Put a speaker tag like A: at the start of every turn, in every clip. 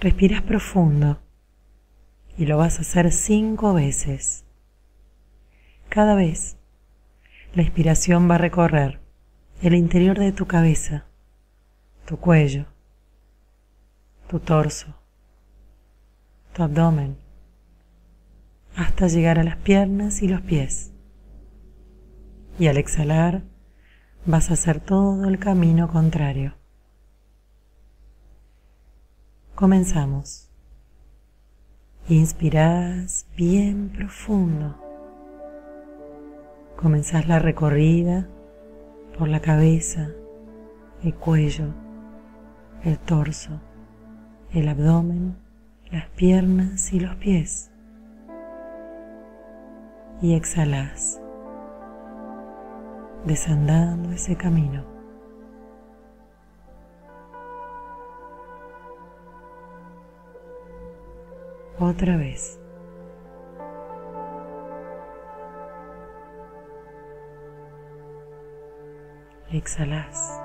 A: Respiras profundo y lo vas a hacer cinco veces. Cada vez la inspiración va a recorrer el interior de tu cabeza, tu cuello, tu torso, tu abdomen, hasta llegar a las piernas y los pies. Y al exhalar vas a hacer todo el camino contrario. Comenzamos. Inspirás bien profundo. Comenzás la recorrida por la cabeza, el cuello, el torso, el abdomen, las piernas y los pies. Y exhalas, desandando ese camino. Otra vez. Exhalas.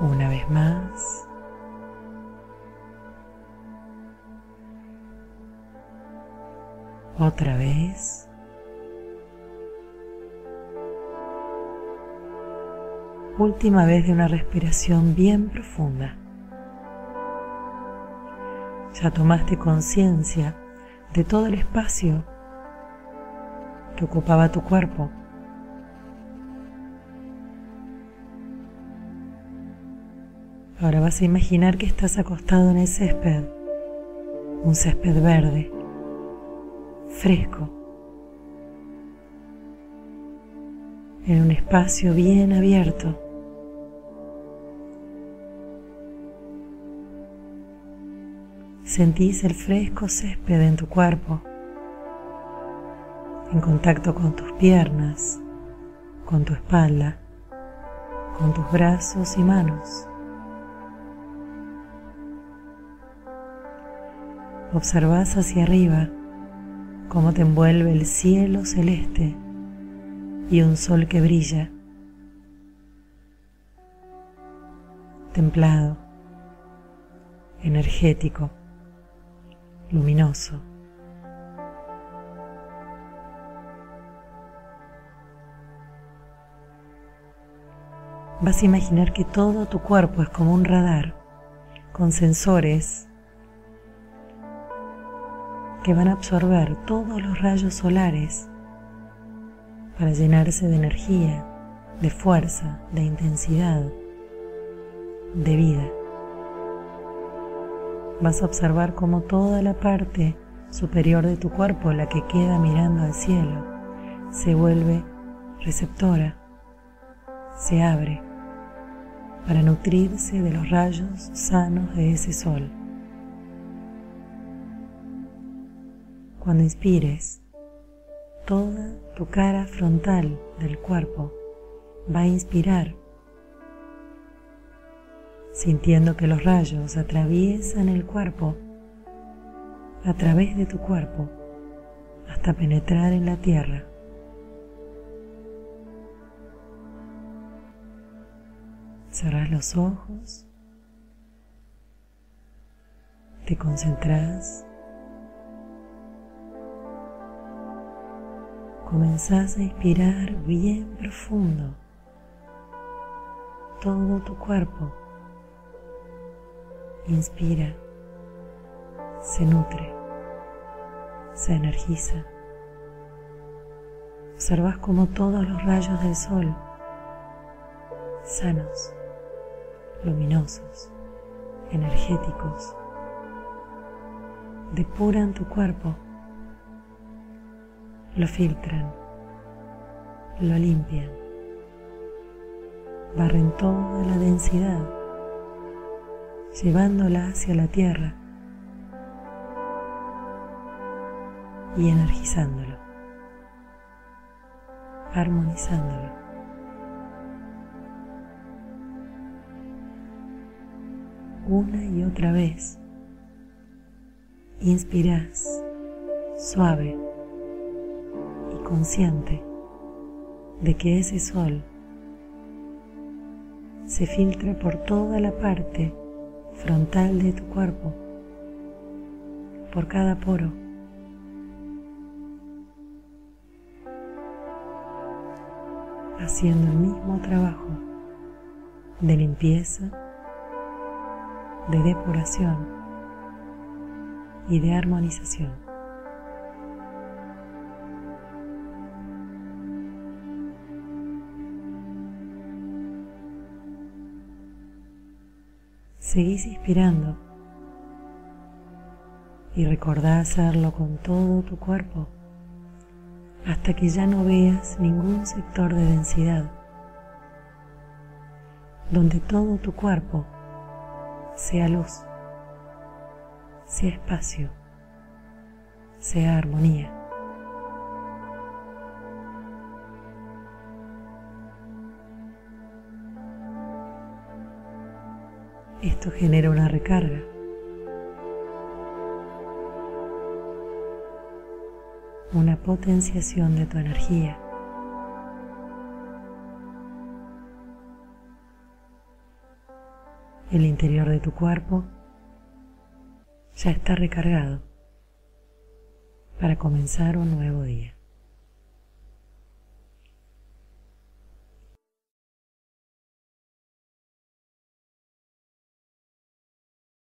A: Una vez más. Otra vez. Última vez de una respiración bien profunda. Ya tomaste conciencia de todo el espacio que ocupaba tu cuerpo. Ahora vas a imaginar que estás acostado en el césped, un césped verde, fresco, en un espacio bien abierto. Sentís el fresco césped en tu cuerpo, en contacto con tus piernas, con tu espalda, con tus brazos y manos. Observas hacia arriba cómo te envuelve el cielo celeste y un sol que brilla, templado, energético, luminoso. Vas a imaginar que todo tu cuerpo es como un radar con sensores que van a absorber todos los rayos solares para llenarse de energía, de fuerza, de intensidad, de vida. Vas a observar cómo toda la parte superior de tu cuerpo, la que queda mirando al cielo, se vuelve receptora, se abre para nutrirse de los rayos sanos de ese sol. Cuando inspires, toda tu cara frontal del cuerpo va a inspirar, sintiendo que los rayos atraviesan el cuerpo a través de tu cuerpo hasta penetrar en la tierra. Cerras los ojos, te concentras comenzás a inspirar bien profundo todo tu cuerpo. Inspira, se nutre, se energiza. Observas como todos los rayos del sol, sanos, luminosos, energéticos, depuran tu cuerpo lo filtran, lo limpian, barren toda la densidad, llevándola hacia la tierra y energizándolo, armonizándolo. Una y otra vez, inspiras suave consciente de que ese sol se filtre por toda la parte frontal de tu cuerpo, por cada poro. haciendo el mismo trabajo de limpieza, de depuración y de armonización. Seguís inspirando y recordá hacerlo con todo tu cuerpo hasta que ya no veas ningún sector de densidad, donde todo tu cuerpo sea luz, sea espacio, sea armonía. Esto genera una recarga una potenciación de tu energía. El interior de tu cuerpo ya está recargado para comenzar un nuevo día.